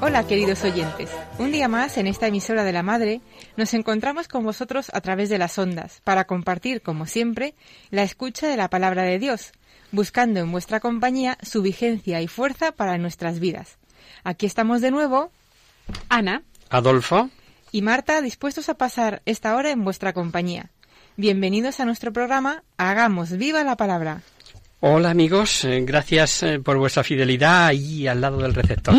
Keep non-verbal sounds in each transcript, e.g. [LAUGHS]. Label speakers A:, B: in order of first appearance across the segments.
A: Hola queridos oyentes, un día más en esta emisora de la Madre nos encontramos con vosotros a través de las ondas para compartir, como siempre, la escucha de la palabra de Dios, buscando en vuestra compañía su vigencia y fuerza para nuestras vidas. Aquí estamos de nuevo, Ana
B: Adolfo,
A: y Marta dispuestos a pasar esta hora en vuestra compañía. Bienvenidos a nuestro programa Hagamos viva la palabra.
B: hola amigos, eh, gracias eh, por vuestra fidelidad ahí al lado del receptor.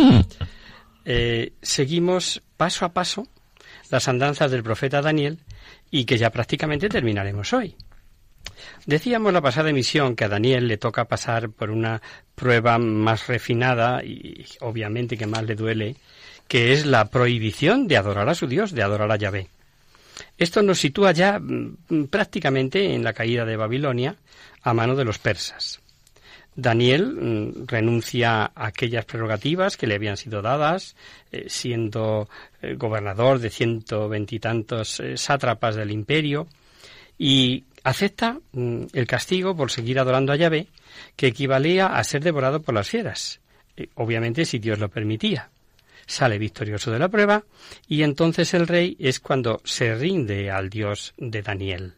B: Eh, seguimos paso a paso las andanzas del profeta Daniel y que ya prácticamente terminaremos hoy. Decíamos la pasada emisión que a Daniel le toca pasar por una prueba más refinada y obviamente que más le duele, que es la prohibición de adorar a su Dios, de adorar a Yahvé. Esto nos sitúa ya mm, prácticamente en la caída de Babilonia a mano de los persas. Daniel mm, renuncia a aquellas prerrogativas que le habían sido dadas, eh, siendo eh, gobernador de ciento veintitantos eh, sátrapas del imperio, y acepta mm, el castigo por seguir adorando a Yahvé, que equivalía a ser devorado por las fieras, eh, obviamente si Dios lo permitía. Sale victorioso de la prueba y entonces el rey es cuando se rinde al Dios de Daniel.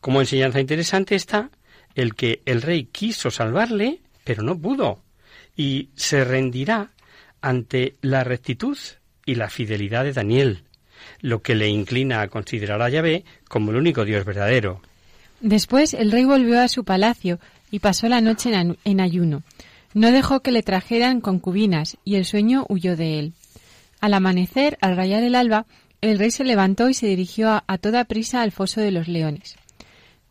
B: Como enseñanza interesante está el que el rey quiso salvarle, pero no pudo, y se rendirá ante la rectitud y la fidelidad de Daniel, lo que le inclina a considerar a Yahvé como el único Dios verdadero.
C: Después el rey volvió a su palacio y pasó la noche en, ayuno. No dejó que le trajeran concubinas y el sueño huyó de él. Al amanecer, al rayar el alba, el rey se levantó y se dirigió a, a toda prisa al foso de los leones.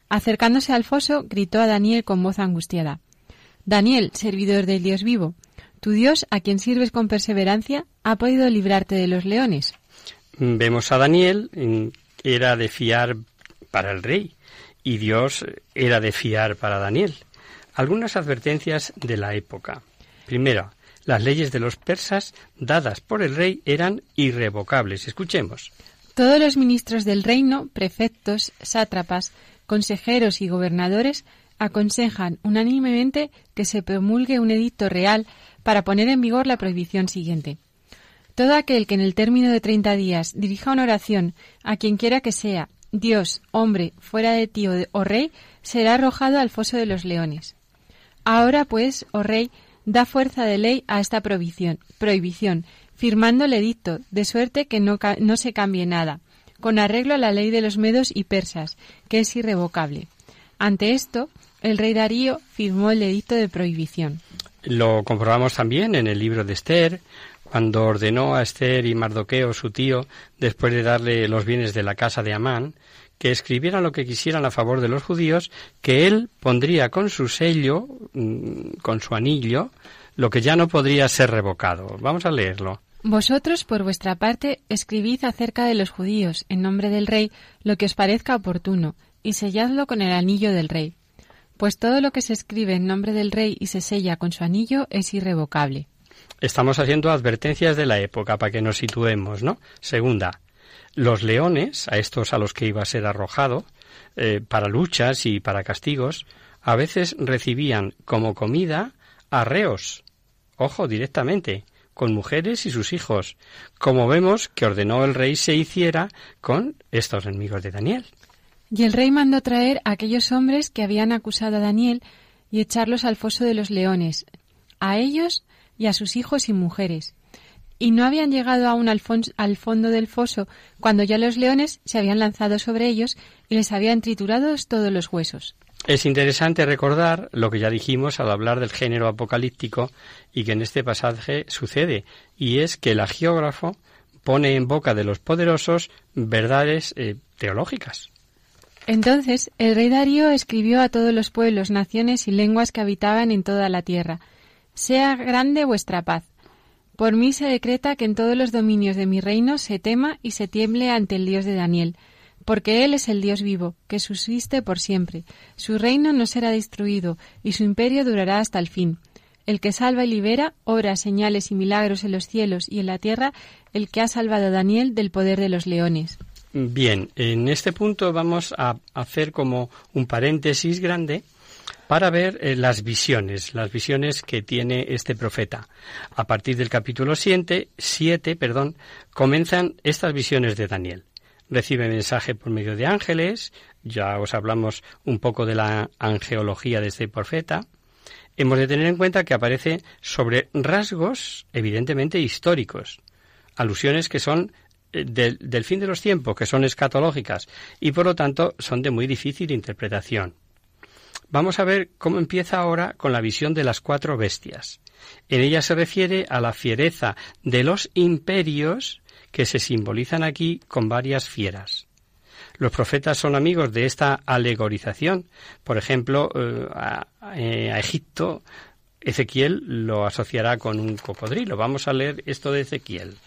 C: Acercándose al foso, gritó a Daniel con voz angustiada. Daniel, servidor del Dios vivo, tu Dios, a quien sirves con perseverancia, ha podido librarte de los leones.
B: Vemos a Daniel, era de fiar para el rey y Dios era de fiar para Daniel. Algunas advertencias de la época. Primero, las leyes de los persas dadas por el rey eran irrevocables. Escuchemos.
C: Todos los ministros del reino, prefectos, sátrapas, consejeros y gobernadores aconsejan unánimemente que se promulgue un edicto real para poner en vigor la prohibición siguiente. Todo aquel que en el término de treinta días dirija una oración a quien quiera que sea, Dios, hombre, fuera de ti o, rey, será arrojado al foso de los leones. Ahora, pues, oh rey, da fuerza de ley a esta prohibición, prohibición firmando el edicto, de suerte que no, no se cambie nada, con arreglo a la ley de los medos y persas, que es irrevocable. Ante esto, el rey Darío firmó el edicto de prohibición.
B: Lo comprobamos también en el libro de Esther, cuando ordenó a Esther y Mardoqueo, su tío, después de darle los bienes de la casa de Amán, que escribieran lo que quisieran a favor de los judíos, que él pondría con su sello, mm, con su anillo, lo que ya no podría ser revocado. Vamos a leerlo.
C: Vosotros, por vuestra parte, escribid acerca de los judíos, en nombre del rey, lo que os parezca oportuno, y selladlo con el anillo del rey. Pues todo lo que se escribe en nombre del rey y se sella con su anillo es irrevocable.
B: Estamos haciendo advertencias de la época para que nos situemos, ¿no? Segunda, los leones, a estos a los que iba a ser arrojado, eh, para luchas y para castigos, a veces recibían como comida arreos, ojo, directamente, con mujeres y sus hijos, como vemos que ordenó el rey se hiciera con estos enemigos de Daniel.
C: Y el rey mandó traer a aquellos hombres que habían acusado a Daniel y echarlos al foso de los leones, a ellos y a sus hijos y mujeres. y no habían llegado aún al, al, fondo del foso cuando ya los leones se habían lanzado sobre ellos y les habían triturado todos los huesos.
B: Es interesante recordar lo que ya dijimos al hablar del género apocalíptico y que en este pasaje sucede, y es que el agiógrafo pone en boca de los poderosos verdades eh, teológicas.
C: Entonces el rey Darío escribió a todos los pueblos, naciones y lenguas que habitaban en toda la tierra, Sea grande vuestra paz. Por mí se decreta que en todos los dominios de mi reino se tema y se tiemble ante el Dios de Daniel, porque Él es el Dios vivo, que subsiste por siempre. Su reino no será destruido, y su imperio durará hasta el fin. El que salva y libera, obra señales y milagros en los cielos y en la tierra, el que ha salvado a Daniel del poder de los leones.
B: Bien, en este punto vamos a hacer como un paréntesis grande para ver eh, las visiones, las visiones que tiene este profeta. A partir del capítulo 7, siete, perdón, comienzan estas visiones de Daniel. Recibe mensaje por medio de ángeles, ya os hablamos un poco de la angeología de este profeta. Hemos de tener en cuenta que aparece sobre rasgos evidentemente históricos, alusiones que son eh, del, del fin de los tiempos, que son escatológicas y por lo tanto son de muy difícil interpretación. Vamos a ver cómo empieza ahora con la visión de las cuatro bestias. En ella se refiere a la fiereza de los imperios que se simbolizan aquí con varias fieras. Los profetas son amigos de esta alegorización. Por ejemplo, eh, eh, a, Egipto, Ezequiel lo asociará con un cocodrilo. Vamos a leer esto de Ezequiel.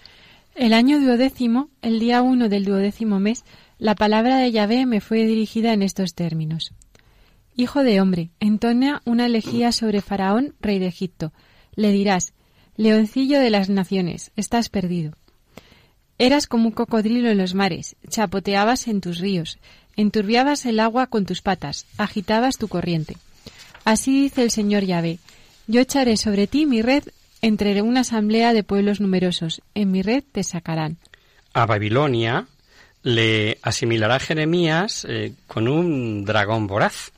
C: El año duodécimo, el día uno del duodécimo mes, la palabra de Yahvé me fue dirigida en estos términos. Hijo de hombre, entona una elegía sobre Faraón, rey de Egipto. Le dirás, Leoncillo de las naciones, estás perdido. Eras como un cocodrilo en los mares, chapoteabas en tus ríos, enturbiabas el agua con tus patas, agitabas tu corriente. Así dice el Señor Yahvé, yo echaré sobre ti mi red entre una asamblea de pueblos numerosos, en mi red te sacarán.
B: A Babilonia le asimilará Jeremías eh, con un dragón voraz.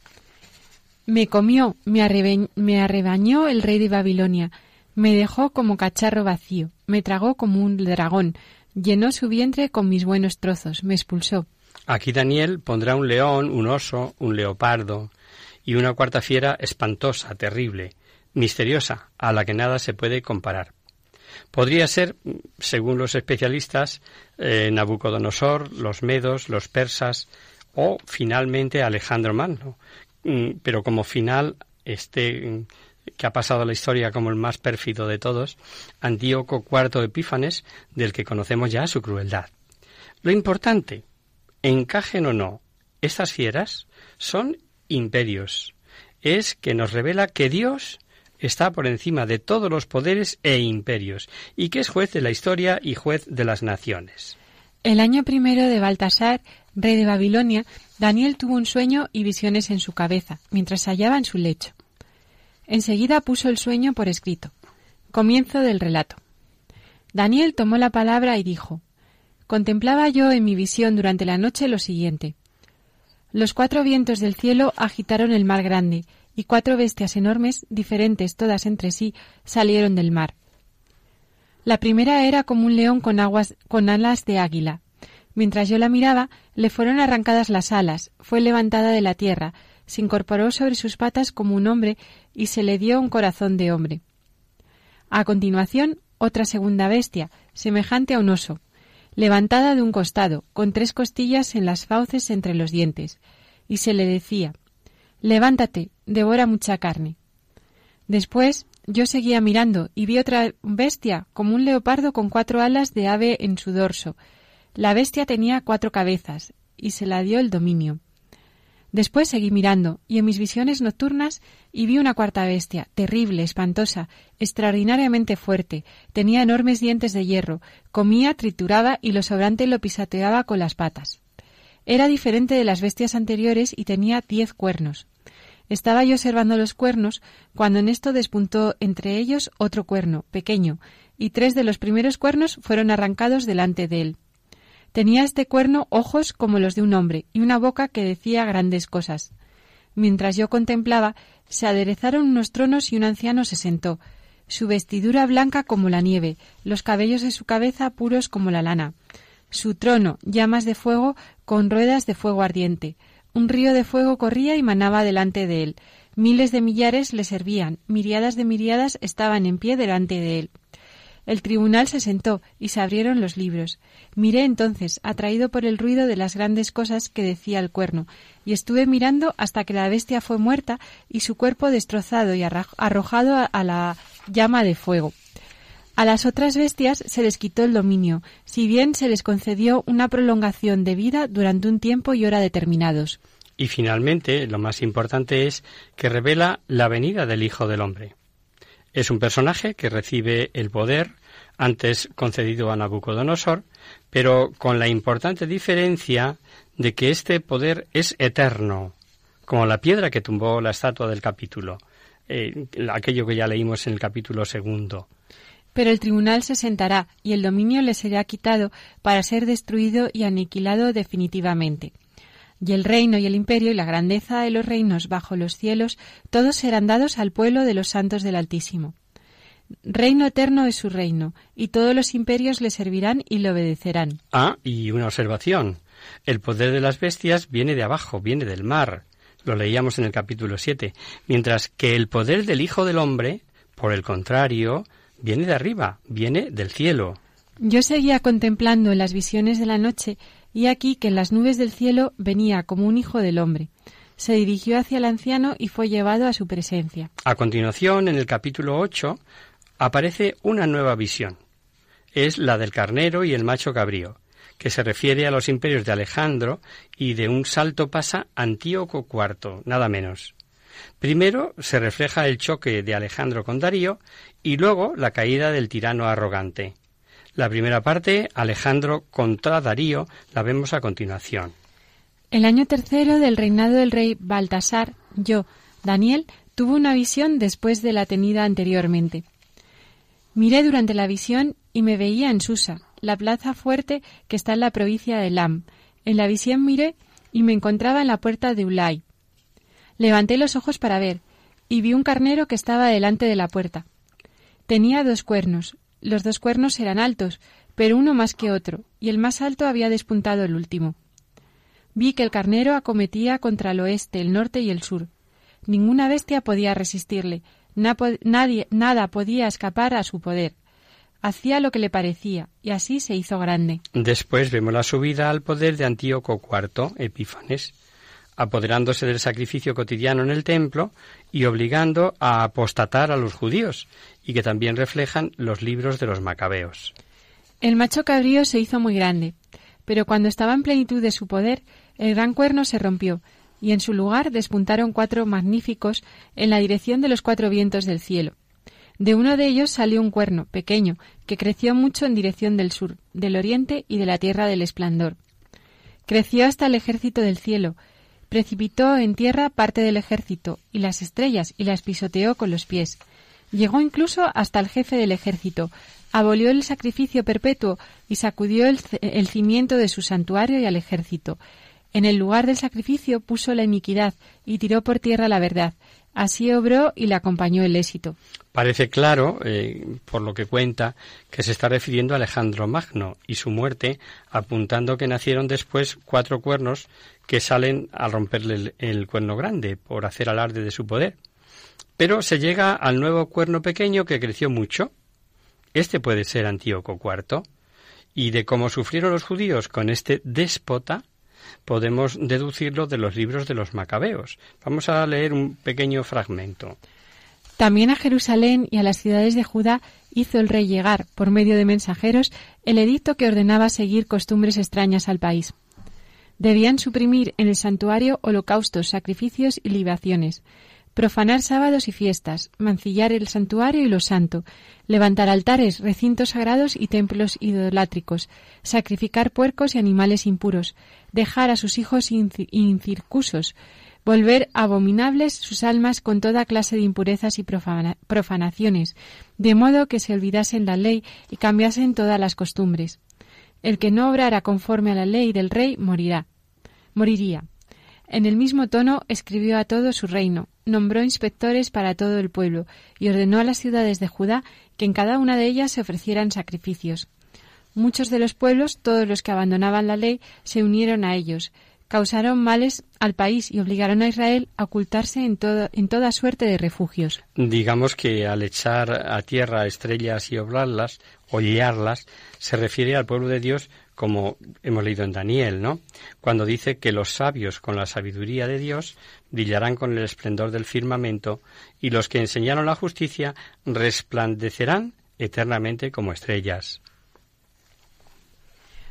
C: Me comió, me, arrebañó el rey de Babilonia, me dejó como cacharro vacío, me tragó como un dragón, llenó su vientre con mis buenos trozos, me expulsó.
B: Aquí Daniel pondrá un león, un oso, un leopardo y una cuarta fiera espantosa, terrible, misteriosa, a la que nada se puede comparar. Podría ser, según los especialistas, eh, Nabucodonosor, los medos, los persas o finalmente Alejandro Magno, Mm, pero como final, este que ha pasado la historia como el más pérfido de todos, Antíoco IV Epífanes, del que conocemos ya su crueldad. Lo importante, encajen o no, estas fieras son imperios. Es que nos revela que Dios está por encima de todos los poderes e imperios, y que es juez de la historia y juez de las naciones.
C: El año primero de Baltasar, rey de Babilonia, Daniel tuvo un sueño y visiones en su cabeza, mientras hallaba en su lecho. Enseguida puso el sueño por escrito. Comienzo del relato. Daniel tomó la palabra y dijo Contemplaba yo en mi visión durante la noche lo siguiente. Los cuatro vientos del cielo agitaron el mar grande, y cuatro bestias enormes, diferentes todas entre sí, salieron del mar. La primera era como un león con aguas con alas de águila, Mientras yo la miraba, le fueron arrancadas las alas, fue levantada de la tierra, se incorporó sobre sus patas como un hombre y se le dio un corazón de hombre. A continuación, otra segunda bestia, semejante a un oso, levantada de un costado, con tres costillas en las fauces entre los dientes, y se le decía Levántate, devora mucha carne. Después yo seguía mirando y vi otra bestia, como un leopardo con cuatro alas de ave en su dorso, la bestia tenía cuatro cabezas, y se la dio el dominio. Después seguí mirando, y en mis visiones nocturnas y vi una cuarta bestia, terrible, espantosa, extraordinariamente fuerte, tenía enormes dientes de hierro, comía, trituraba y lo sobrante lo pisateaba con las patas. Era diferente de las bestias anteriores y tenía diez cuernos. Estaba yo observando los cuernos cuando en esto despuntó entre ellos otro cuerno, pequeño, y tres de los primeros cuernos fueron arrancados delante de él. Tenía este cuerno ojos como los de un hombre y una boca que decía grandes cosas. Mientras yo contemplaba, se aderezaron unos tronos y un anciano se sentó. su vestidura blanca como la nieve, los cabellos de su cabeza puros como la lana, su trono llamas de fuego con ruedas de fuego ardiente. Un río de fuego corría y manaba delante de él. Miles de millares le servían, miriadas de miriadas estaban en pie delante de él. El tribunal se sentó y se abrieron los libros. Miré entonces, atraído por el ruido de las grandes cosas que decía el cuerno, y estuve mirando hasta que la bestia fue muerta y su cuerpo destrozado y arrojado a la llama de fuego. A las otras bestias se les quitó el dominio, si bien se les concedió una prolongación de vida durante un tiempo y hora determinados.
B: Y finalmente, lo más importante es que revela la venida del Hijo del Hombre. Es un personaje que recibe el poder antes concedido a Nabucodonosor, pero con la importante diferencia de que este poder es eterno, como la piedra que tumbó la estatua del capítulo, eh, aquello que ya leímos en el capítulo segundo.
C: Pero el tribunal se sentará y el dominio le será quitado para ser destruido y aniquilado definitivamente. Y el reino y el imperio y la grandeza de los reinos bajo los cielos, todos serán dados al pueblo de los santos del Altísimo. Reino eterno es su reino, y todos los imperios le servirán y le obedecerán.
B: Ah, y una observación. El poder de las bestias viene de abajo, viene del mar. Lo leíamos en el capítulo 7. Mientras que el poder del Hijo del Hombre, por el contrario, viene de arriba, viene del cielo.
C: Yo seguía contemplando las visiones de la noche, y aquí que en las nubes del cielo venía como un Hijo del Hombre se dirigió hacia el anciano y fue llevado a su presencia.
B: A continuación, en el capítulo 8, aparece una nueva visión. Es la del carnero y el macho cabrío, que se refiere a los imperios de Alejandro y de un salto pasa Antíoco IV, nada menos. Primero se refleja el choque de Alejandro con Darío y luego la caída del tirano arrogante. La primera parte, Alejandro contra Darío, la vemos a continuación.
C: El año tercero del reinado del rey Baltasar, yo, Daniel, tuve una visión después de la tenida anteriormente. Miré durante la visión y me veía en Susa, la plaza fuerte que está en la provincia de Lam. En la visión miré y me encontraba en la puerta de Ulay. Levanté los ojos para ver, y vi un carnero que estaba delante de la puerta. Tenía dos cuernos. Los dos cuernos eran altos, pero uno más que otro, y el más alto había despuntado el último. Vi que el carnero acometía contra el oeste, el norte y el sur. Ninguna bestia podía resistirle, nadie, nada podía escapar a su poder. Hacía lo que le parecía, y así se hizo grande.
B: Después vemos la subida al poder de Antíoco IV, Epífanes, apoderándose del sacrificio cotidiano en el templo y obligando a apostatar a los judíos, y que también reflejan los libros de los macabeos.
C: El macho cabrío se hizo muy grande, pero cuando estaba en plenitud de su poder, el gran cuerno se rompió, y en su lugar despuntaron cuatro magníficos en la dirección de los cuatro vientos del cielo. De uno de ellos salió un cuerno, pequeño, que creció mucho en dirección del sur, del oriente y de la tierra del esplendor. Creció hasta el ejército del cielo, precipitó en tierra parte del ejército y las estrellas y las pisoteó con los pies. Llegó incluso hasta el jefe del ejército, abolió el sacrificio perpetuo y sacudió el, el cimiento de su santuario y al ejército, en el lugar del sacrificio puso la iniquidad y tiró por tierra la verdad. Así obró y le acompañó el éxito.
B: Parece claro, eh, por lo que cuenta, que se está refiriendo a Alejandro Magno y su muerte, apuntando que nacieron después cuatro cuernos que salen a romperle el, el cuerno grande por hacer alarde de su poder. Pero se llega al nuevo cuerno pequeño que creció mucho. Este puede ser Antíoco IV. Y de cómo sufrieron los judíos con este déspota, podemos deducirlo de los libros de los macabeos. Vamos a leer un pequeño fragmento.
C: También a Jerusalén y a las ciudades de Judá hizo el rey llegar, por medio de mensajeros, el edicto que ordenaba seguir costumbres extrañas al país. Debían suprimir en el santuario holocaustos, sacrificios y libaciones, profanar sábados y fiestas, mancillar el santuario y lo santo, levantar altares, recintos sagrados y templos idolátricos, sacrificar puercos y animales impuros, dejar a sus hijos incircusos, volver abominables sus almas con toda clase de impurezas y profanaciones, de modo que se olvidasen la ley y cambiasen todas las costumbres. El que no obrara conforme a la ley del rey morirá. Moriría. En el mismo tono escribió a todo su reino, nombró inspectores para todo el pueblo y ordenó a las ciudades de Judá que en cada una de ellas se ofrecieran sacrificios. Muchos de los pueblos, todos los que abandonaban la ley, se unieron a ellos, causaron males al país y obligaron a Israel a ocultarse en, en toda suerte de refugios.
B: Digamos que al echar a tierra estrellas y oblarlas, hollarlas, se refiere al pueblo de Dios como hemos leído en Daniel, ¿no? Cuando dice que los sabios con la sabiduría de Dios brillarán con el esplendor del firmamento y los que enseñaron la justicia resplandecerán eternamente como estrellas.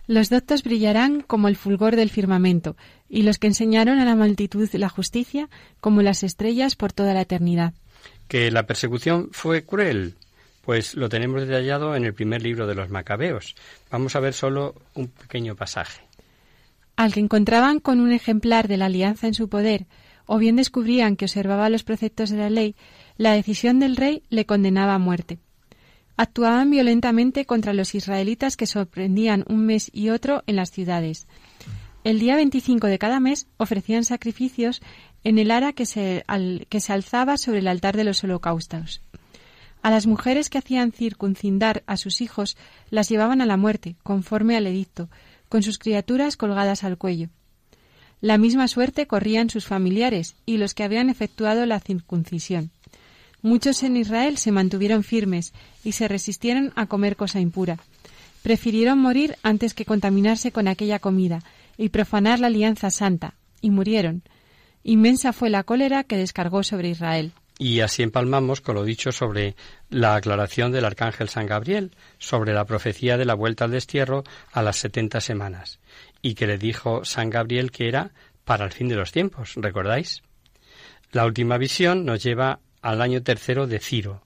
C: Los doctos brillarán como el fulgor del firmamento, y los que enseñaron a la multitud la justicia como las estrellas por toda la eternidad.
B: Que la persecución fue cruel, pues lo tenemos detallado en el primer libro de los Macabeos. Vamos a ver solo un pequeño pasaje.
C: Al que encontraban con un ejemplar de la alianza en su poder, o bien descubrían que observaba los preceptos de la ley, la decisión del rey le condenaba a muerte actuaban violentamente contra los israelitas que sorprendían un mes y otro en las ciudades. El día 25 de cada mes ofrecían sacrificios en el ara que se, que se alzaba sobre el altar de los holocaustos. A las mujeres que hacían circuncindar a sus hijos las llevaban a la muerte, conforme al edicto, con sus criaturas colgadas al cuello. La misma suerte corrían sus familiares y los que habían efectuado la circuncisión. Muchos en Israel se mantuvieron firmes y se resistieron a comer cosa impura. Prefirieron morir antes que contaminarse con aquella comida y profanar la alianza santa, y murieron. Inmensa fue la cólera que descargó sobre Israel.
B: Y así empalmamos con lo dicho sobre la aclaración del arcángel San Gabriel, sobre la profecía de la vuelta al destierro a las setenta semanas, y que le dijo San Gabriel que era para el fin de los tiempos, ¿recordáis? La última visión nos lleva al año tercero de Ciro,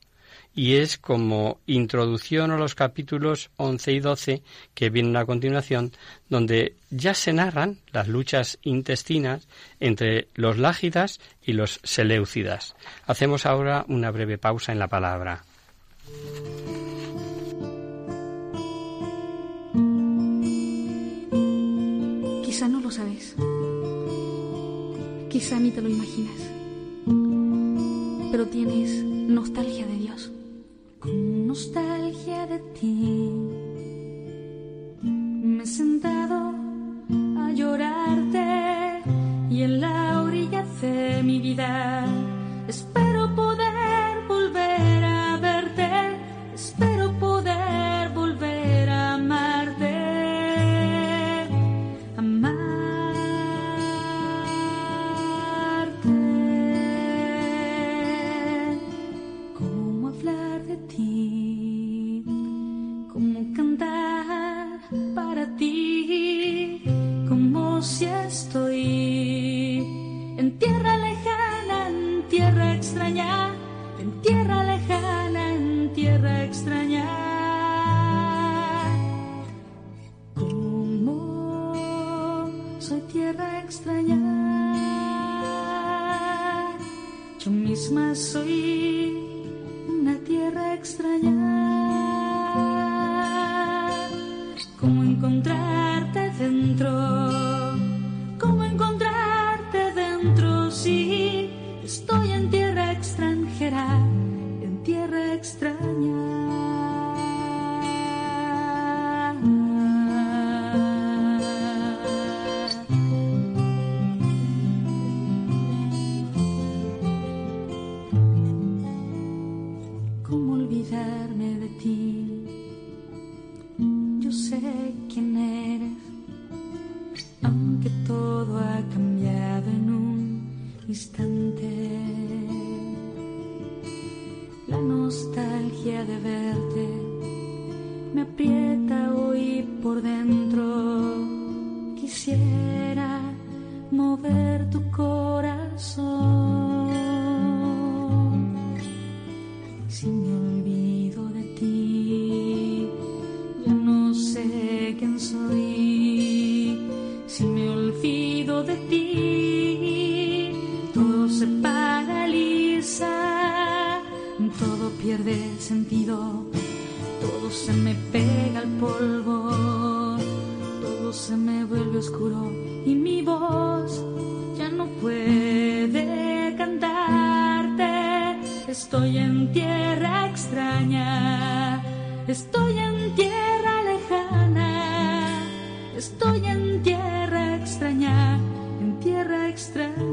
B: y es como introducción a los capítulos 11 y 12 que vienen a continuación, donde ya se narran las luchas intestinas entre los lágidas y los seleucidas. Hacemos ahora una breve pausa en la palabra.
D: Quizá no lo sabes. Quizá ni te lo imaginas. Pero tienes nostalgia de Dios
E: con nostalgia de ti. Me he sentado a llorarte y en la orilla de mi vida espero poder volver a verte, tierra Estoy en tierra extraña, estoy en tierra lejana, estoy en tierra extraña, en tierra extraña.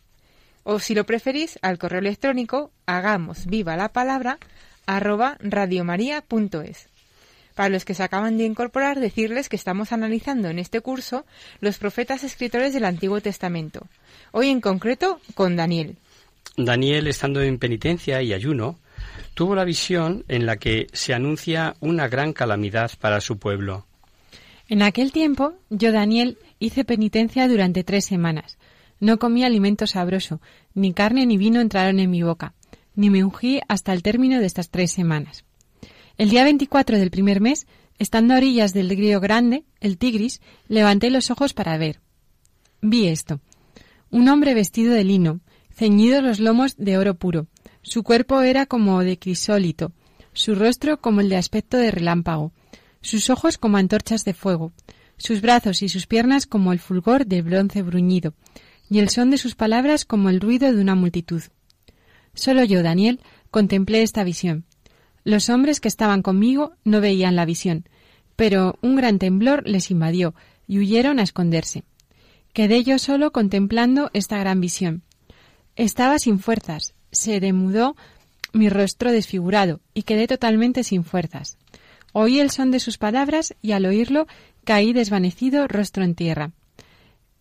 A: O si lo preferís, al correo electrónico hagamos viva la palabra arroba radiomaria.es. Para los que se acaban de incorporar, decirles que estamos analizando en este curso los profetas escritores del Antiguo Testamento. Hoy en concreto con Daniel.
B: Daniel, estando en penitencia y ayuno, tuvo la visión en la que se anuncia una gran calamidad para su pueblo.
C: En aquel tiempo, yo, Daniel, hice penitencia durante tres semanas. No comí alimento sabroso, ni carne ni vino entraron en mi boca, ni me ungí hasta el término de estas tres semanas. El día 24 del primer mes, estando a orillas del río Grande, el Tigris, levanté los ojos para ver. Vi esto. Un hombre vestido de lino, ceñidos los lomos de oro puro. Su cuerpo era como de crisólito, su rostro como el de aspecto de relámpago, sus ojos como antorchas de fuego, sus brazos y sus piernas como el fulgor del bronce bruñido, y el son de sus palabras como el ruido de una multitud. Solo yo, Daniel, contemplé esta visión. Los hombres que estaban conmigo no veían la visión, pero un gran temblor les invadió y huyeron a esconderse. Quedé yo solo contemplando esta gran visión. Estaba sin fuerzas, se demudó mi rostro desfigurado y quedé totalmente sin fuerzas. Oí el son de sus palabras y al oírlo caí desvanecido rostro en tierra.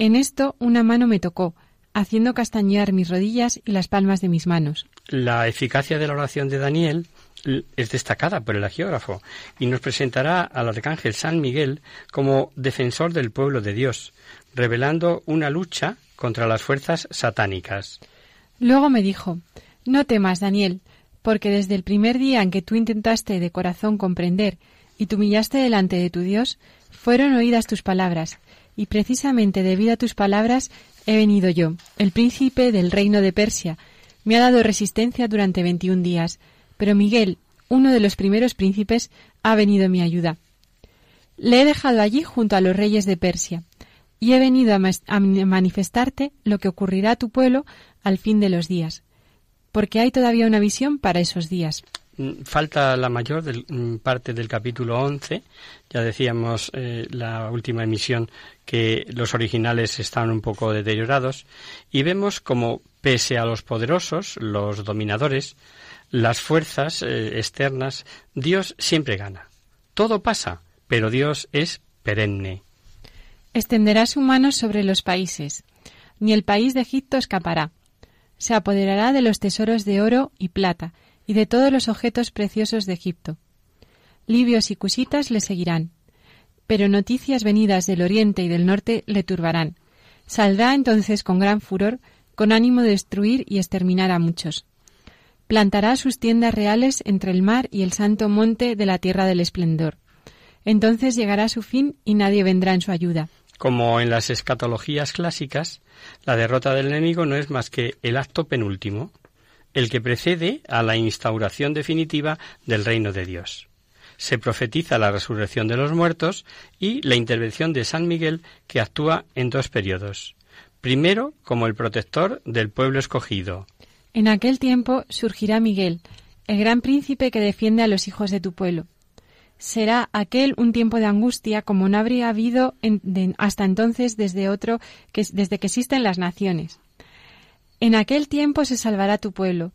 C: En esto una mano me tocó, haciendo castañear mis rodillas y las palmas de mis manos.
B: La eficacia de la oración de Daniel es destacada por el agiógrafo y nos presentará al arcángel San Miguel como defensor del pueblo de Dios, revelando una lucha contra las fuerzas satánicas.
C: Luego me dijo, No temas, Daniel, porque desde el primer día en que tú intentaste de corazón comprender y te humillaste delante de tu Dios, fueron oídas tus palabras, y precisamente debido a tus palabras he venido yo, el príncipe del reino de Persia. Me ha dado resistencia durante veintiún días, pero Miguel, uno de los primeros príncipes, ha venido en mi ayuda. Le he dejado allí junto a los reyes de Persia, y he venido a, manifestarte lo que ocurrirá a tu pueblo al fin de los días, porque hay todavía una visión para esos días.
B: Falta la mayor del, parte del capítulo 11. Ya decíamos eh, la última emisión que los originales están un poco deteriorados. Y vemos como, pese a los poderosos, los dominadores, las fuerzas eh, externas, Dios siempre gana. Todo pasa, pero Dios es perenne.
C: Extenderá su mano sobre los países, ni el país de Egipto escapará. Se apoderará de los tesoros de oro y plata, y de todos los objetos preciosos de Egipto. Libios y cusitas le seguirán, pero noticias venidas del oriente y del norte le turbarán. Saldrá entonces con gran furor, con ánimo de destruir y exterminar a muchos. Plantará sus tiendas reales entre el mar y el santo monte de la tierra del esplendor. Entonces llegará su fin y nadie vendrá en su ayuda.
B: Como en las escatologías clásicas, la derrota del enemigo no es más que el acto penúltimo, el que precede a la instauración definitiva del reino de Dios. Se profetiza la resurrección de los muertos y la intervención de San Miguel que actúa en dos periodos. Primero, como el protector del pueblo escogido.
C: En aquel tiempo surgirá Miguel, el gran príncipe que defiende a los hijos de tu pueblo será aquel un tiempo de angustia como no habría habido hasta entonces desde otro que desde que existen las naciones. En aquel tiempo se salvará tu pueblo,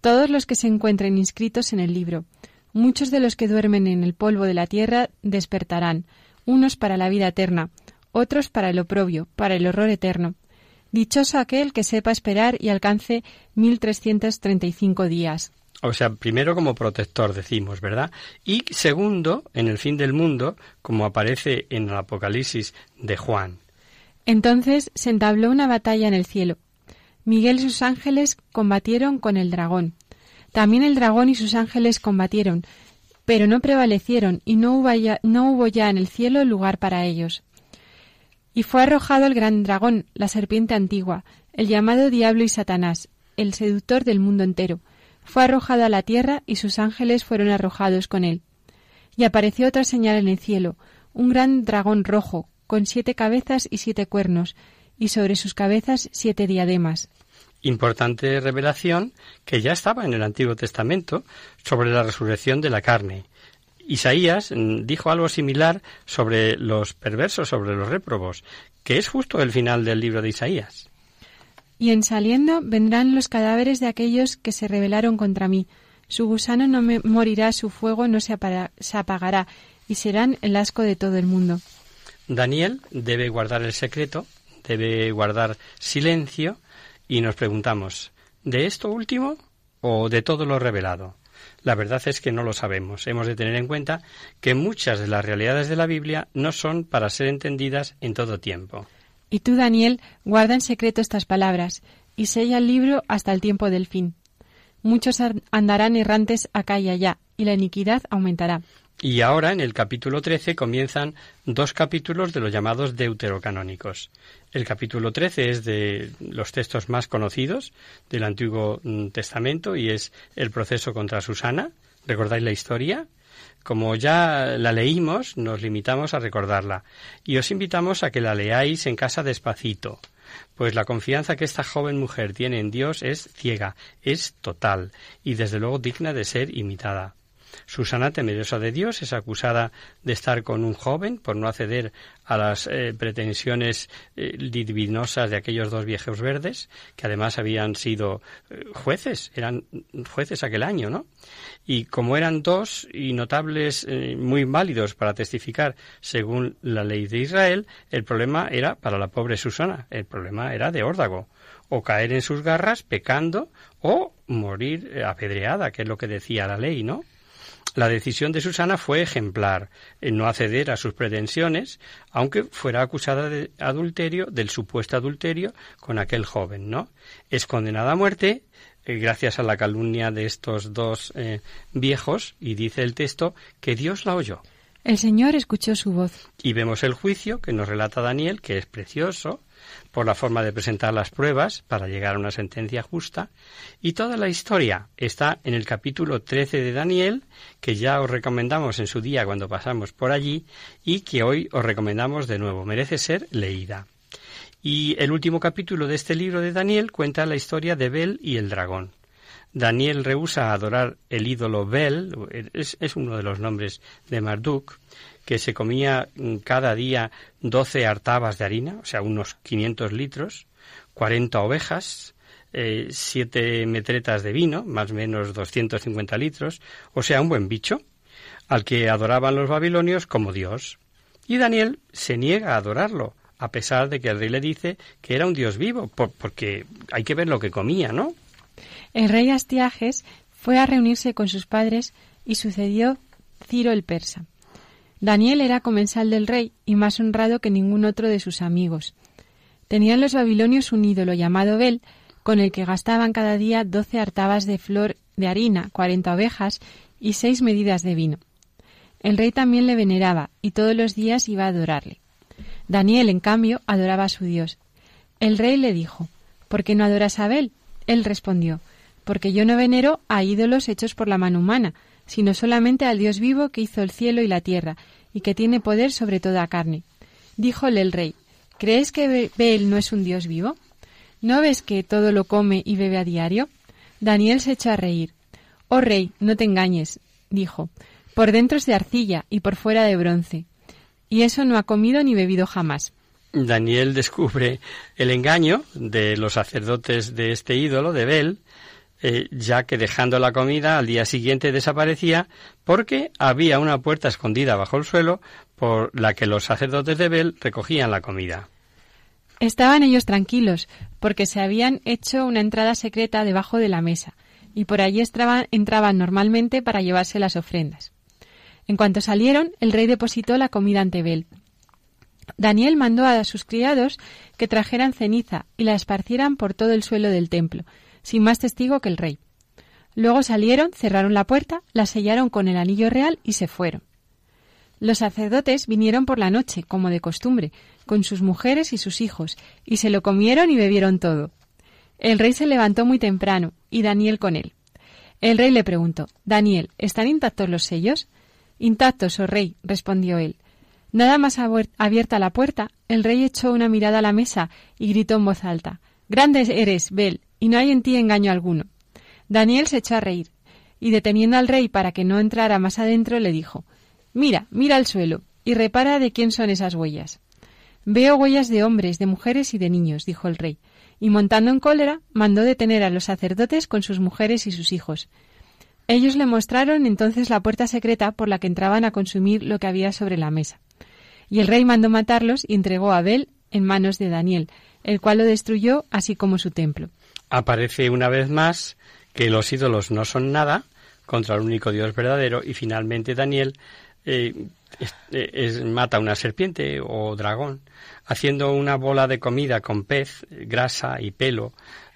C: todos los que se encuentren inscritos en el libro. Muchos de los que duermen en el polvo de la tierra despertarán, unos para la vida eterna, otros para el oprobio, para el horror eterno. Dichoso aquel que sepa esperar y alcance mil trescientos treinta y cinco días.
B: O sea, primero como protector, decimos, ¿verdad? Y segundo, en el fin del mundo, como aparece en el Apocalipsis de Juan.
C: Entonces se entabló una batalla en el cielo. Miguel y sus ángeles combatieron con el dragón. También el dragón y sus ángeles combatieron, pero no prevalecieron y no hubo ya, no hubo ya en el cielo lugar para ellos. Y fue arrojado el gran dragón, la serpiente antigua, el llamado diablo y Satanás, el seductor del mundo entero fue arrojado a la tierra y sus ángeles fueron arrojados con él. Y apareció otra señal en el cielo, un gran dragón rojo, con siete cabezas y siete cuernos, y sobre sus cabezas siete diademas.
B: Importante revelación que ya estaba en el Antiguo Testamento sobre la resurrección de la carne. Isaías mm, dijo algo similar sobre los perversos, sobre los réprobos, que es justo el final del libro de Isaías.
C: Y en saliendo vendrán los cadáveres de aquellos que se rebelaron contra mí. Su gusano no me morirá, su fuego no se, se apagará, y serán el asco de todo el mundo.
B: Daniel debe guardar el secreto, debe guardar silencio, y nos preguntamos, ¿de esto último o de todo lo revelado? La verdad es que no lo sabemos. Hemos de tener en cuenta que muchas de las realidades de la Biblia no son para ser entendidas en todo tiempo.
C: Y tú, Daniel, guarda en secreto estas palabras, y sella el libro hasta el tiempo del fin. Muchos andarán errantes acá y allá, y la iniquidad aumentará.
B: Y ahora, en el capítulo 13, comienzan dos capítulos de los llamados deuterocanónicos. El capítulo 13 es de los textos más conocidos del Antiguo mm, Testamento y es el proceso contra Susana. ¿Recordáis la historia? Como ya la leímos, nos limitamos a recordarla y os invitamos a que la leáis en casa despacito, pues la confianza que esta joven mujer tiene en Dios es ciega, es total y desde luego digna de ser imitada. Susana, temerosa de Dios, es acusada de estar con un joven por no acceder a las eh, pretensiones eh, divinosas de aquellos dos viejos verdes, que además habían sido eh, jueces, eran jueces aquel año, ¿no? Y como eran dos y notables muy válidos para testificar según la ley de Israel, el problema era para la pobre Susana, el problema era de órdago o caer en sus garras pecando o morir apedreada, que es lo que decía la ley, ¿no? La decisión de Susana fue ejemplar, en no acceder a sus pretensiones, aunque fuera acusada de adulterio, del supuesto adulterio con aquel joven, ¿no? Es condenada a muerte eh, gracias a la calumnia de estos dos eh, viejos, y dice el texto que Dios la oyó.
C: El Señor escuchó su voz.
B: Y vemos el juicio que nos relata Daniel, que es precioso, por la forma de presentar las pruebas para llegar a una sentencia justa. Y toda la historia está en el capítulo 13 de Daniel, que ya os recomendamos en su día cuando pasamos por allí y que hoy os recomendamos de nuevo. Merece ser leída. Y el último capítulo de este libro de Daniel cuenta la historia de Bel y el dragón. Daniel rehúsa adorar el ídolo Bel, es, es uno de los nombres de Marduk, que se comía mm, cada día doce hartabas de harina, o sea, unos 500 litros, 40 ovejas, eh, siete metretas de vino, más o menos 250 litros, o sea, un buen bicho. al que adoraban los babilonios como Dios. Y Daniel se niega a adorarlo, a pesar de que el rey le dice que era un Dios vivo, porque hay que ver lo que comía, ¿no?
C: El rey Astiages fue a reunirse con sus padres y sucedió Ciro el persa. Daniel era comensal del rey y más honrado que ningún otro de sus amigos. Tenían los babilonios un ídolo llamado Bel, con el que gastaban cada día doce artabas de flor de harina, cuarenta ovejas y seis medidas de vino. El rey también le veneraba y todos los días iba a adorarle. Daniel, en cambio, adoraba a su Dios. El rey le dijo, ¿Por qué no adoras a Abel? Él respondió, Porque yo no venero a ídolos hechos por la mano humana, sino solamente al Dios vivo que hizo el cielo y la tierra, y que tiene poder sobre toda carne. Díjole el rey, ¿crees que Bel no es un Dios vivo? ¿No ves que todo lo come y bebe a diario? Daniel se echó a reír. Oh rey, no te engañes, dijo, por dentro es de arcilla y por fuera de bronce. Y eso no ha comido ni bebido jamás.
B: Daniel descubre el engaño de los sacerdotes de este ídolo, de Bel, eh, ya que dejando la comida al día siguiente desaparecía porque había una puerta escondida bajo el suelo por la que los sacerdotes de Bel recogían la comida.
C: Estaban ellos tranquilos, porque se habían hecho una entrada secreta debajo de la mesa, y por allí entraban normalmente para llevarse las ofrendas. En cuanto salieron, el rey depositó la comida ante Bel. Daniel mandó a sus criados que trajeran ceniza y la esparcieran por todo el suelo del templo, sin más testigo que el rey. Luego salieron, cerraron la puerta, la sellaron con el anillo real y se fueron. Los sacerdotes vinieron por la noche, como de costumbre, con sus mujeres y sus hijos, y se lo comieron y bebieron todo. El rey se levantó muy temprano, y Daniel con él. El rey le preguntó Daniel, ¿están intactos los sellos? Intactos, oh rey, respondió él. Nada más abierta la puerta, el rey echó una mirada a la mesa y gritó en voz alta Grande eres, Bel, y no hay en ti engaño alguno. Daniel se echó a reír, y deteniendo al rey para que no entrara más adentro, le dijo Mira, mira al suelo, y repara de quién son esas huellas. Veo huellas de hombres, de mujeres y de niños, dijo el rey, y montando en cólera, mandó detener a los sacerdotes con sus mujeres y sus hijos, ellos le mostraron entonces la puerta secreta por la que entraban a consumir lo que había sobre la mesa. Y el rey mandó matarlos y entregó a Abel en manos de Daniel, el cual lo destruyó, así como su templo.
B: Aparece una vez más que los ídolos no son nada contra el único Dios verdadero y finalmente Daniel eh, mata una serpiente o dragón, haciendo una bola de comida con pez, grasa y pelo,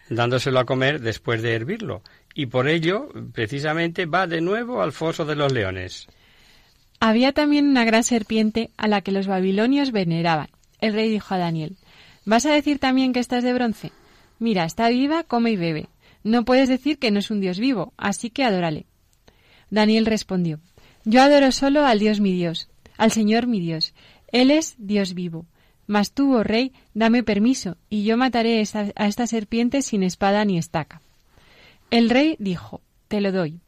B: dándoselo a comer después de hervirlo y por ello, precisamente, va de nuevo al foso de los leones.
C: Había también una gran serpiente a la que los babilonios veneraban. El rey dijo a Daniel, ¿vas a decir también que estás de bronce? Mira, está viva, come y bebe. No puedes decir que no es un Dios vivo, así que adórale. Daniel respondió, Yo adoro solo al Dios mi Dios, al Señor mi Dios. Él es Dios vivo. Mas tú, oh rey, dame permiso, y yo mataré a esta serpiente sin espada ni estaca. El rey dijo, Te lo doy.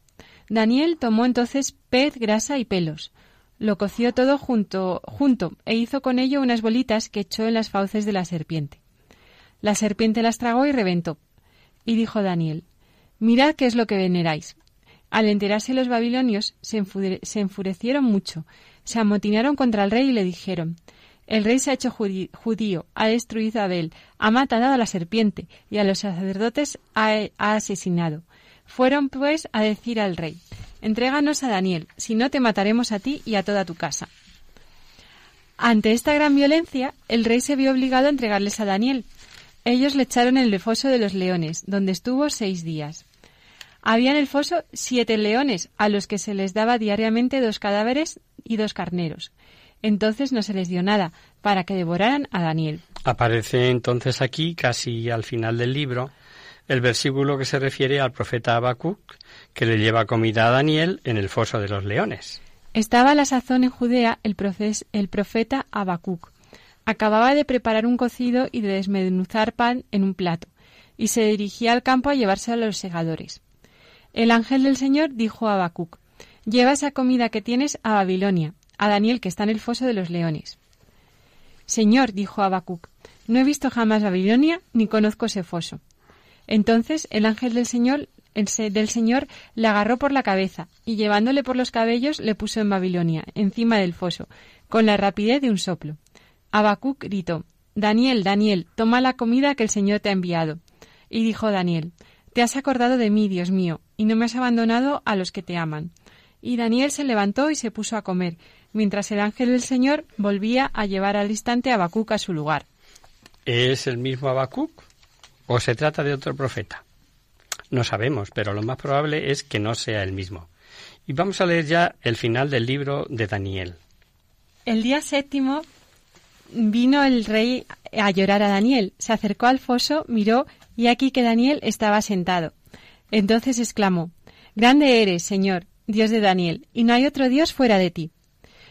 C: Daniel tomó entonces pez, grasa y pelos. Lo coció todo junto, junto e hizo con ello unas bolitas que echó en las fauces de la serpiente. La serpiente las tragó y reventó. Y dijo Daniel, Mirad qué es lo que veneráis. Al enterarse los babilonios, se, enfurecieron mucho, se amotinaron contra el rey y le dijeron, el rey se ha hecho judío, ha destruido a Abel, ha matado a la serpiente y a los sacerdotes ha, asesinado. Fueron pues a decir al rey, entréganos a Daniel, si no te mataremos a ti y a toda tu casa. Ante esta gran violencia, el rey se vio obligado a entregarles a Daniel. Ellos le echaron en el foso de los leones, donde estuvo seis días. Había en el foso siete leones, a los que se les daba diariamente dos cadáveres y dos carneros. Entonces no se les dio nada para que devoraran a Daniel.
B: Aparece entonces aquí, casi al final del libro, el versículo que se refiere al profeta Habacuc, que le lleva comida a Daniel en el foso de los leones.
C: Estaba a la sazón en Judea el, el profeta Habacuc. Acababa de preparar un cocido y de desmenuzar pan en un plato, y se dirigía al campo a llevarse a los segadores. El ángel del Señor dijo a Habacuc, Lleva esa comida que tienes a Babilonia, a Daniel que está en el foso de los leones. Señor, dijo Habacuc, no he visto jamás Babilonia ni conozco ese foso. Entonces el ángel del Señor del Señor le agarró por la cabeza y llevándole por los cabellos le puso en Babilonia, encima del foso, con la rapidez de un soplo. Habacuc gritó, Daniel, Daniel, toma la comida que el Señor te ha enviado. Y dijo Daniel, Te has acordado de mí, Dios mío, y no me has abandonado a los que te aman. Y Daniel se levantó y se puso a comer, mientras el ángel del Señor volvía a llevar al instante a Habacuc a su lugar.
B: ¿Es el mismo Habacuc o se trata de otro profeta? No sabemos, pero lo más probable es que no sea el mismo. Y vamos a leer ya el final del libro de Daniel.
C: El día séptimo vino el rey a llorar a Daniel. Se acercó al foso, miró y aquí que Daniel estaba sentado. Entonces exclamó, Grande eres, Señor, Dios de Daniel, y no hay otro Dios fuera de ti.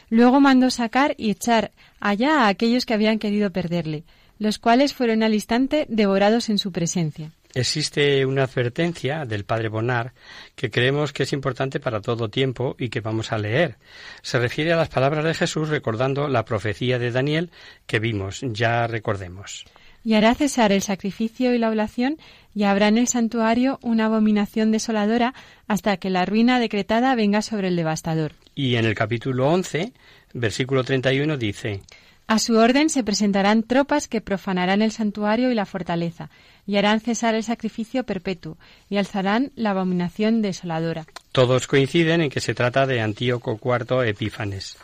C: Luego mandó sacar y echar allá a aquellos que habían querido perderle, los cuales fueron al instante devorados en su presencia.
B: Existe una advertencia del padre Bonar que creemos que es importante para todo tiempo y que vamos a leer. Se refiere a las palabras de Jesús recordando la profecía de Daniel que vimos, ya recordemos.
C: Y hará cesar el sacrificio y la oblación, y habrá en el santuario una abominación desoladora hasta que la ruina decretada venga sobre el devastador.
B: Y en el capítulo 11, versículo 31 dice
C: a su orden se presentarán tropas que profanarán el santuario y la fortaleza, y harán cesar el sacrificio perpetuo, y alzarán la abominación desoladora.
B: Todos coinciden en que se trata de Antíoco IV Epífanes.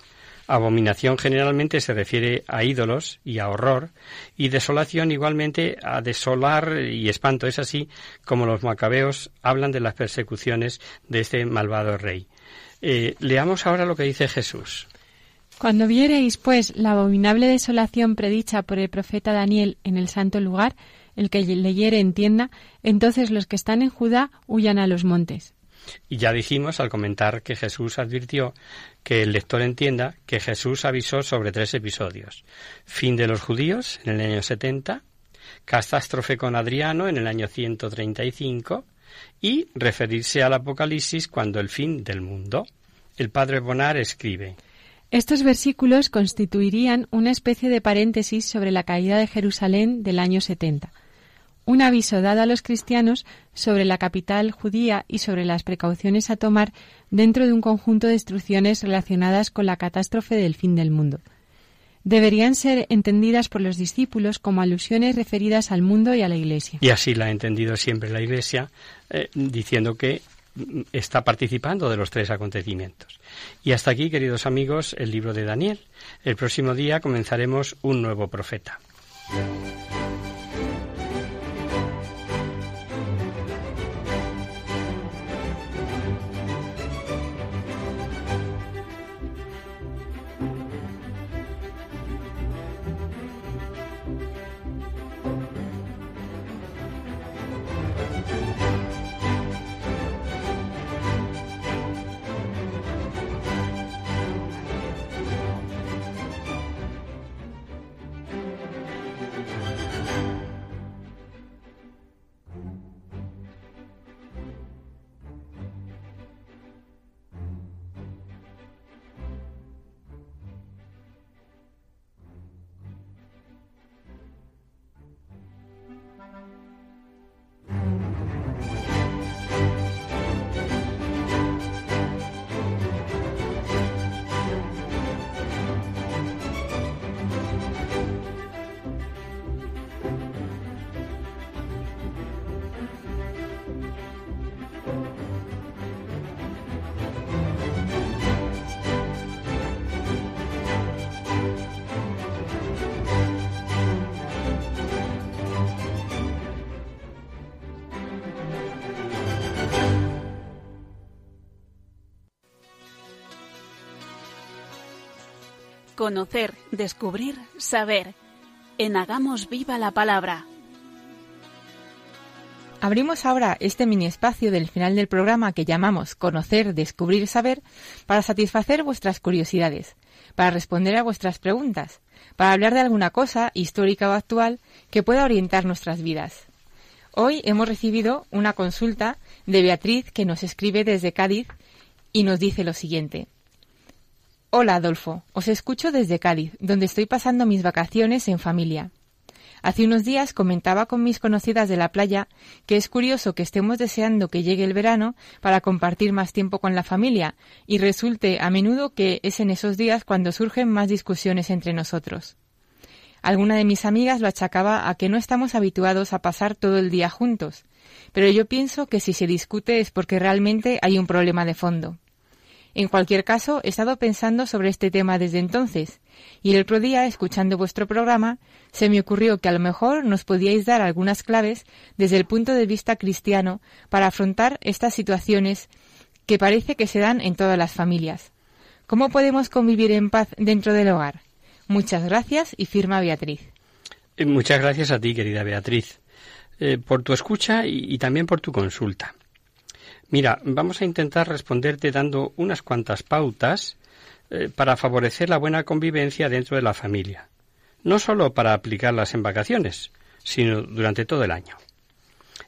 B: Abominación generalmente se refiere a ídolos y a horror, y desolación igualmente a desolar y espanto. Es así como los macabeos hablan de las persecuciones de este malvado rey. Eh, leamos ahora lo que dice Jesús.
C: Cuando viereis, pues, la abominable desolación predicha por el profeta Daniel en el santo lugar, el que leyere entienda, entonces los que están en Judá huyan a los montes.
B: Y ya dijimos al comentar que Jesús advirtió que el lector entienda que Jesús avisó sobre tres episodios. Fin de los judíos en el año 70, catástrofe con Adriano en el año 135 y referirse al Apocalipsis cuando el fin del mundo. El padre Bonar escribe
C: estos versículos constituirían una especie de paréntesis sobre la caída de Jerusalén del año 70, un aviso dado a los cristianos sobre la capital judía y sobre las precauciones a tomar dentro de un conjunto de instrucciones relacionadas con la catástrofe del fin del mundo. Deberían ser entendidas por los discípulos como alusiones referidas al mundo y a la Iglesia.
B: Y así la ha entendido siempre la Iglesia, eh, diciendo que está participando de los tres acontecimientos. Y hasta aquí, queridos amigos, el libro de Daniel. El próximo día comenzaremos un nuevo profeta.
F: Conocer, descubrir, saber. En Hagamos Viva la Palabra.
A: Abrimos ahora este mini espacio del final del programa que llamamos Conocer, Descubrir, Saber para satisfacer vuestras curiosidades, para responder a vuestras preguntas, para hablar de alguna cosa histórica o actual que pueda orientar nuestras vidas. Hoy hemos recibido una consulta de Beatriz que nos escribe desde Cádiz y nos dice lo siguiente. Hola Adolfo, os escucho desde Cádiz, donde estoy pasando mis vacaciones en familia. Hace unos días comentaba con mis conocidas de la playa que es curioso que estemos deseando que llegue el verano para compartir más tiempo con la familia y resulte a menudo que es en esos días cuando surgen más discusiones entre nosotros. Alguna de mis amigas lo achacaba a que no estamos habituados a pasar todo el día juntos, pero yo pienso que si se discute es porque realmente hay un problema de fondo. En cualquier caso, he estado pensando sobre este tema desde entonces, y el otro día, escuchando vuestro programa, se me ocurrió que a lo mejor nos podíais dar algunas claves desde el punto de vista cristiano para afrontar estas situaciones que parece que se dan en todas las familias. ¿Cómo podemos convivir en paz dentro del hogar? Muchas gracias y firma Beatriz.
B: Eh, muchas gracias a ti, querida Beatriz, eh, por tu escucha y también por tu consulta. Mira, vamos a intentar responderte dando unas cuantas pautas eh, para favorecer la buena convivencia dentro de la familia, no solo para aplicarlas en vacaciones, sino durante todo el año.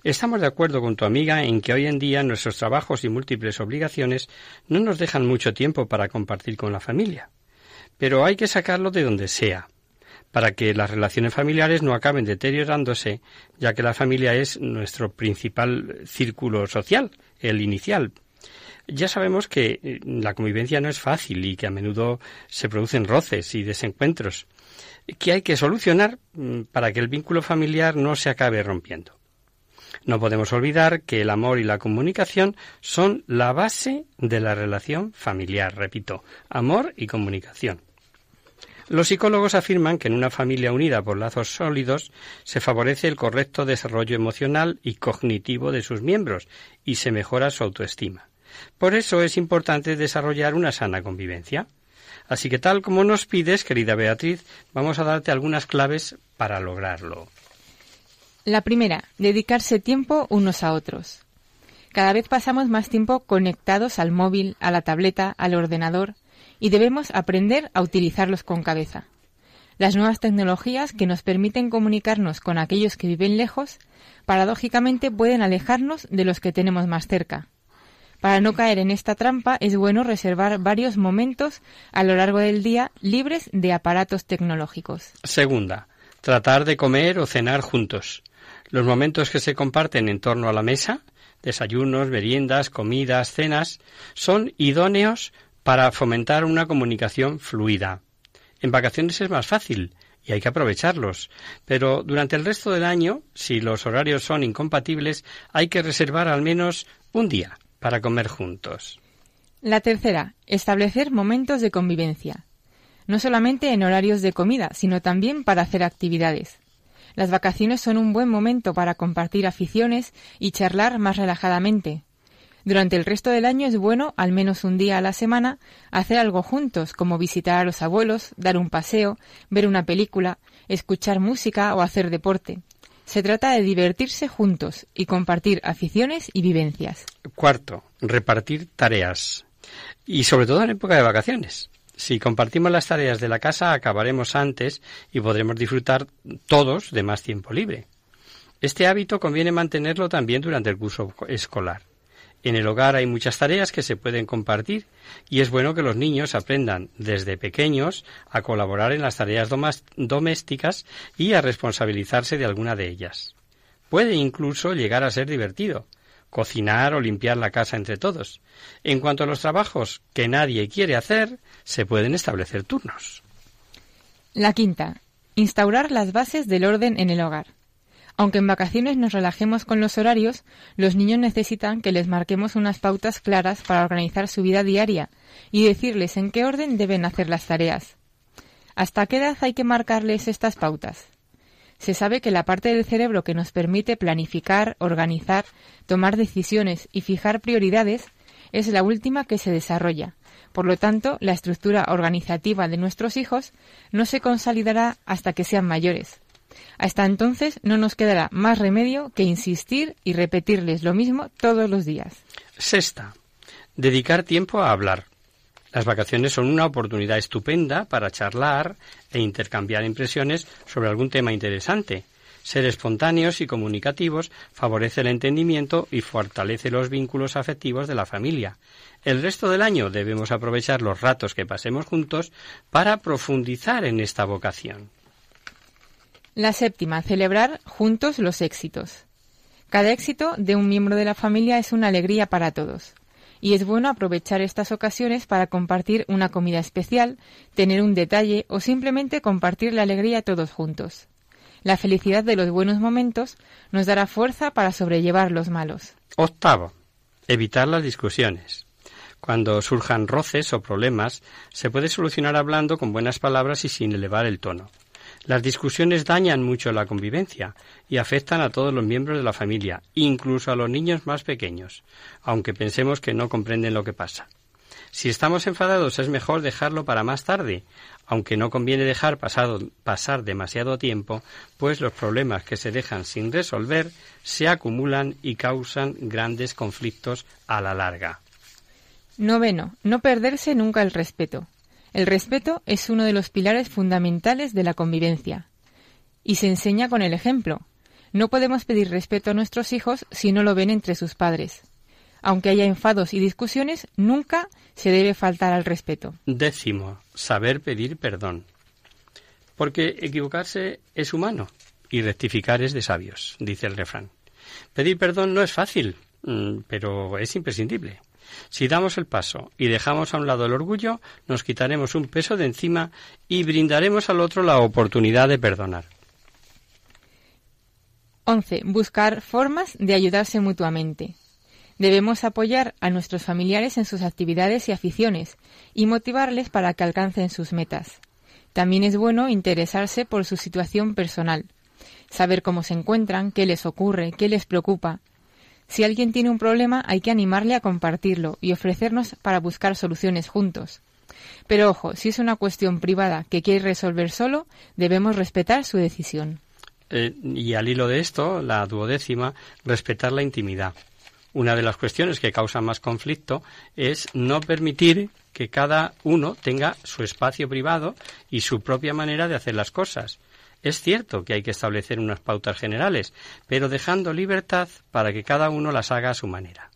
B: Estamos de acuerdo con tu amiga en que hoy en día nuestros trabajos y múltiples obligaciones no nos dejan mucho tiempo para compartir con la familia, pero hay que sacarlo de donde sea, para que las relaciones familiares no acaben deteriorándose, ya que la familia es nuestro principal círculo social, el inicial. Ya sabemos que eh, la convivencia no es fácil y que a menudo se producen roces y desencuentros, que hay que solucionar mm, para que el vínculo familiar no se acabe rompiendo. No podemos olvidar que el amor y la comunicación son la base de la relación familiar, repito, amor y comunicación. Los psicólogos afirman que en una familia unida por lazos sólidos se favorece el correcto desarrollo emocional y cognitivo de sus miembros y se mejora su autoestima. Por eso es importante desarrollar una sana convivencia. Así que tal como nos pides, querida Beatriz, vamos a darte algunas claves para lograrlo.
A: La primera, dedicarse tiempo unos a otros. Cada vez pasamos más tiempo conectados al móvil, a la tableta, al ordenador, y debemos aprender a utilizarlos con cabeza. Las nuevas tecnologías que nos permiten comunicarnos con aquellos que viven lejos, paradójicamente pueden alejarnos de los que tenemos más cerca. Para no caer en esta trampa es bueno reservar varios momentos a lo largo del día libres de aparatos tecnológicos.
B: Segunda, tratar de comer o cenar juntos. Los momentos que se comparten en torno a la mesa, desayunos, meriendas, comidas, cenas, son idóneos para fomentar una comunicación fluida. En vacaciones es más fácil y hay que aprovecharlos, pero durante el resto del año, si los horarios son incompatibles, hay que reservar al menos un día para comer juntos.
A: La tercera, establecer momentos de convivencia. No solamente en horarios de comida, sino también para hacer actividades. Las vacaciones son un buen momento para compartir aficiones y charlar más relajadamente, durante el resto del año es bueno, al menos un día a la semana, hacer algo juntos, como visitar a los abuelos, dar un paseo, ver una película, escuchar música o hacer deporte. Se trata de divertirse juntos y compartir aficiones y vivencias.
B: Cuarto, repartir tareas. Y sobre todo en época de vacaciones. Si compartimos las tareas de la casa, acabaremos antes y podremos disfrutar todos de más tiempo libre. Este hábito conviene mantenerlo también durante el curso escolar. En el hogar hay muchas tareas que se pueden compartir y es bueno que los niños aprendan desde pequeños a colaborar en las tareas domésticas y a responsabilizarse de alguna de ellas. Puede incluso llegar a ser divertido, cocinar o limpiar la casa entre todos. En cuanto a los trabajos que nadie quiere hacer, se pueden establecer turnos.
A: La quinta. Instaurar las bases del orden en el hogar. Aunque en vacaciones nos relajemos con los horarios, los niños necesitan que les marquemos unas pautas claras para organizar su vida diaria y decirles en qué orden deben hacer las tareas. ¿Hasta qué edad hay que marcarles estas pautas? Se sabe que la parte del cerebro que nos permite planificar, organizar, tomar decisiones y fijar prioridades es la última que se desarrolla. Por lo tanto, la estructura organizativa de nuestros hijos no se consolidará hasta que sean mayores. Hasta entonces no nos quedará más remedio que insistir y repetirles lo mismo todos los días.
B: Sexta. Dedicar tiempo a hablar. Las vacaciones son una oportunidad estupenda para charlar e intercambiar impresiones sobre algún tema interesante. Ser espontáneos y comunicativos favorece el entendimiento y fortalece los vínculos afectivos de la familia. El resto del año debemos aprovechar los ratos que pasemos juntos para profundizar en esta vocación.
A: La séptima, celebrar juntos los éxitos. Cada éxito de un miembro de la familia es una alegría para todos. Y es bueno aprovechar estas ocasiones para compartir una comida especial, tener un detalle o simplemente compartir la alegría todos juntos. La felicidad de los buenos momentos nos dará fuerza para sobrellevar los malos.
B: Octavo, evitar las discusiones. Cuando surjan roces o problemas, se puede solucionar hablando con buenas palabras y sin elevar el tono. Las discusiones dañan mucho la convivencia y afectan a todos los miembros de la familia, incluso a los niños más pequeños, aunque pensemos que no comprenden lo que pasa. Si estamos enfadados es mejor dejarlo para más tarde, aunque no conviene dejar pasar demasiado tiempo, pues los problemas que se dejan sin resolver se acumulan y causan grandes conflictos a la larga.
A: Noveno, no perderse nunca el respeto. El respeto es uno de los pilares fundamentales de la convivencia. Y se enseña con el ejemplo. No podemos pedir respeto a nuestros hijos si no lo ven entre sus padres. Aunque haya enfados y discusiones, nunca se debe faltar al respeto.
B: Décimo, saber pedir perdón. Porque equivocarse es humano y rectificar es de sabios, dice el refrán. Pedir perdón no es fácil, mm, pero es imprescindible. Si damos el paso y dejamos a un lado el orgullo, nos quitaremos un peso de encima y brindaremos al otro la oportunidad de perdonar.
A: 11. Buscar formas de ayudarse mutuamente. Debemos apoyar a nuestros familiares en sus actividades y aficiones y motivarles para que alcancen sus metas. También es bueno interesarse por su situación personal, saber cómo se encuentran, qué les ocurre, qué les preocupa, si alguien tiene un problema, hay que animarle a compartirlo y ofrecernos para buscar soluciones juntos. Pero ojo, si es una cuestión privada que quiere resolver solo, debemos respetar su decisión.
B: Eh, y al hilo de esto, la duodécima, respetar la intimidad. Una de las cuestiones que causa más conflicto es no permitir que cada uno tenga su espacio privado y su propia manera de hacer las cosas. Es cierto que hay que establecer unas pautas generales, pero dejando libertad para que cada uno las haga a su manera.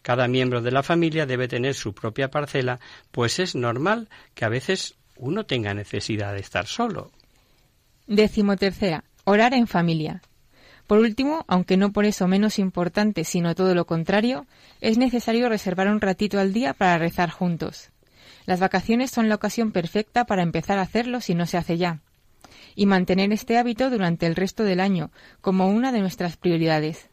B: Cada miembro de la familia debe tener su propia parcela, pues es normal que a veces uno tenga necesidad de estar solo.
A: Décimo tercera, orar en familia. Por último, aunque no por eso menos importante, sino todo lo contrario, es necesario reservar un ratito al día para rezar juntos. Las vacaciones son la ocasión perfecta para empezar a hacerlo si no se hace ya y mantener este hábito durante el resto del año como una de nuestras prioridades.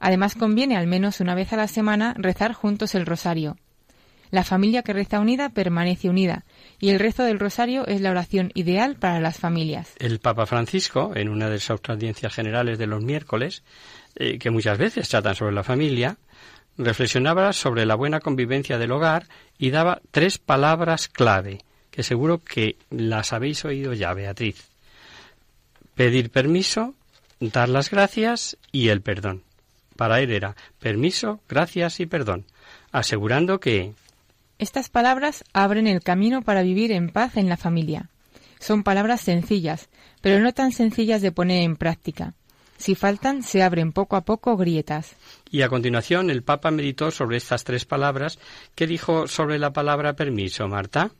A: Además conviene al menos una vez a la semana rezar juntos el rosario. La familia que reza unida permanece unida y el rezo del rosario es la oración ideal para las familias.
B: El Papa Francisco, en una de sus audiencias generales de los miércoles, eh, que muchas veces tratan sobre la familia, reflexionaba sobre la buena convivencia del hogar y daba tres palabras clave, que seguro que las habéis oído ya, Beatriz pedir permiso, dar las gracias y el perdón. Para él era permiso, gracias y perdón, asegurando que
A: estas palabras abren el camino para vivir en paz en la familia. Son palabras sencillas, pero no tan sencillas de poner en práctica. Si faltan, se abren poco a poco grietas.
B: Y a continuación el Papa meditó sobre estas tres palabras. ¿Qué dijo sobre la palabra permiso, Marta?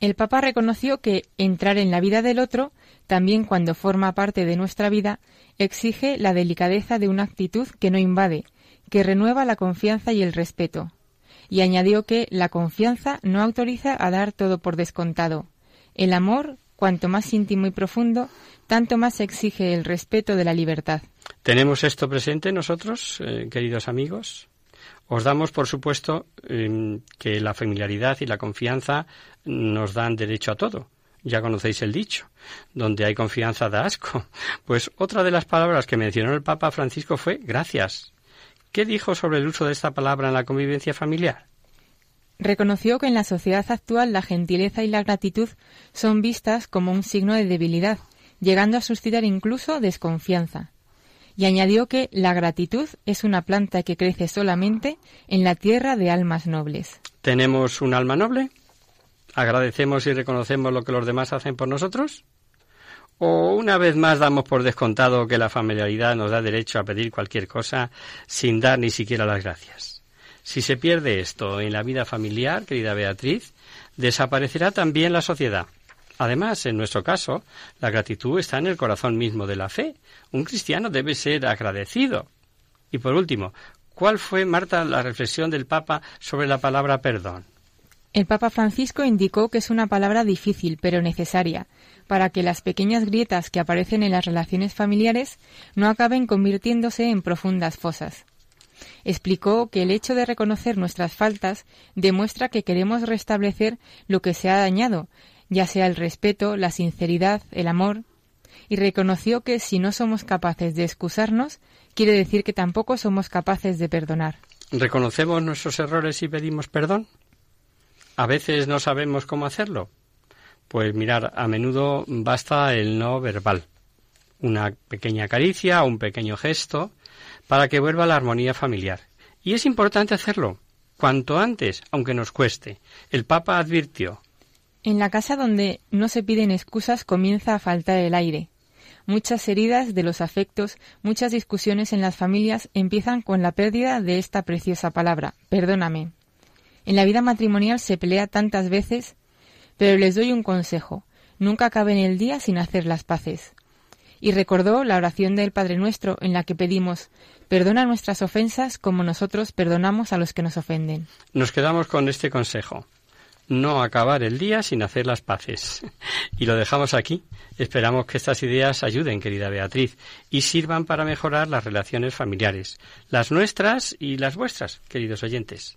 A: El Papa reconoció que entrar en la vida del otro, también cuando forma parte de nuestra vida, exige la delicadeza de una actitud que no invade, que renueva la confianza y el respeto. Y añadió que la confianza no autoriza a dar todo por descontado. El amor, cuanto más íntimo y profundo, tanto más exige el respeto de la libertad.
B: ¿Tenemos esto presente nosotros, eh, queridos amigos? Os damos, por supuesto, em, que la familiaridad y la confianza nos dan derecho a todo. Ya conocéis el dicho, donde hay confianza da asco. [LAUGHS] Pues otra de las palabras que mencionó el Papa Francisco fue gracias. ¿Qué dijo sobre el uso de esta palabra en la convivencia familiar?
A: Reconoció que en la sociedad actual la gentileza y la gratitud son vistas como un signo de debilidad, llegando a suscitar incluso desconfianza y añadió que la gratitud es una planta que crece solamente en la tierra de almas nobles.
B: ¿Tenemos un alma noble? ¿Agradecemos y reconocemos lo que los demás hacen por nosotros? ¿O una vez más damos por descontado que la familiaridad nos da derecho a pedir cualquier cosa sin dar ni siquiera las gracias? Si se pierde esto en la vida familiar, querida Beatriz, desaparecerá también la sociedad. Además, en nuestro caso, la gratitud está en el corazón mismo de la fe. Un cristiano debe ser agradecido. Y por último, ¿cuál fue, Marta, la reflexión del Papa sobre la palabra perdón?
A: El Papa Francisco indicó que es una palabra difícil pero necesaria para que las pequeñas grietas que aparecen en las relaciones familiares no acaben convirtiéndose en profundas fosas. Explicó que el hecho de reconocer nuestras faltas demuestra que queremos restablecer lo que se ha dañado, ya sea el respeto, la sinceridad, el amor, y reconoció que si no somos capaces de excusarnos, quiere decir que tampoco somos capaces de perdonar.
B: ¿Reconocemos nuestros errores y pedimos perdón? A veces no sabemos cómo hacerlo. Pues mirar, a menudo basta el no verbal, una pequeña caricia un pequeño gesto para que vuelva la armonía familiar. Y es importante hacerlo, cuanto antes, aunque nos cueste. El Papa advirtió.
A: En la casa donde no se piden excusas comienza a faltar el aire. Muchas heridas de los afectos, muchas discusiones en las familias empiezan con la pérdida de esta preciosa palabra, perdóname. En la vida matrimonial se pelea tantas veces, pero les doy un consejo. Nunca acaben el día sin hacer las paces. Y recordó la oración del Padre Nuestro en la que pedimos, perdona nuestras ofensas como nosotros perdonamos a los que nos ofenden.
B: Nos quedamos con este consejo. No acabar el día sin hacer las paces. Y lo dejamos aquí. Esperamos que estas ideas ayuden, querida Beatriz, y sirvan para mejorar las relaciones familiares, las nuestras y las vuestras, queridos oyentes.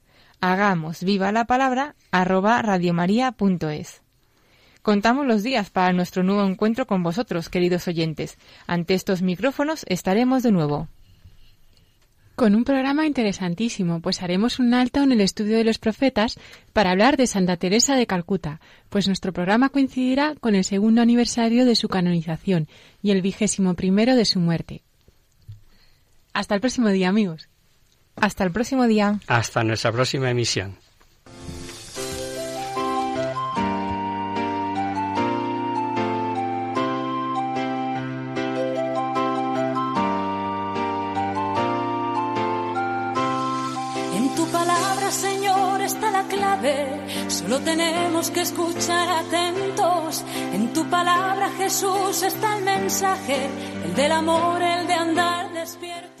A: hagamos viva la palabra arroba radiomaria.es. Contamos los días para nuestro nuevo encuentro con vosotros, queridos oyentes. Ante estos micrófonos estaremos de nuevo.
C: Con un programa interesantísimo, pues haremos un alto en el estudio de los profetas para hablar de Santa Teresa de Calcuta, pues nuestro programa coincidirá con el segundo aniversario de su canonización y el vigésimo primero de su muerte. Hasta el próximo día, amigos.
A: Hasta el próximo día.
B: Hasta nuestra próxima emisión.
E: En tu palabra, Señor, está la clave. Solo tenemos que escuchar atentos. En tu palabra, Jesús, está el mensaje, el del amor, el de andar despierto.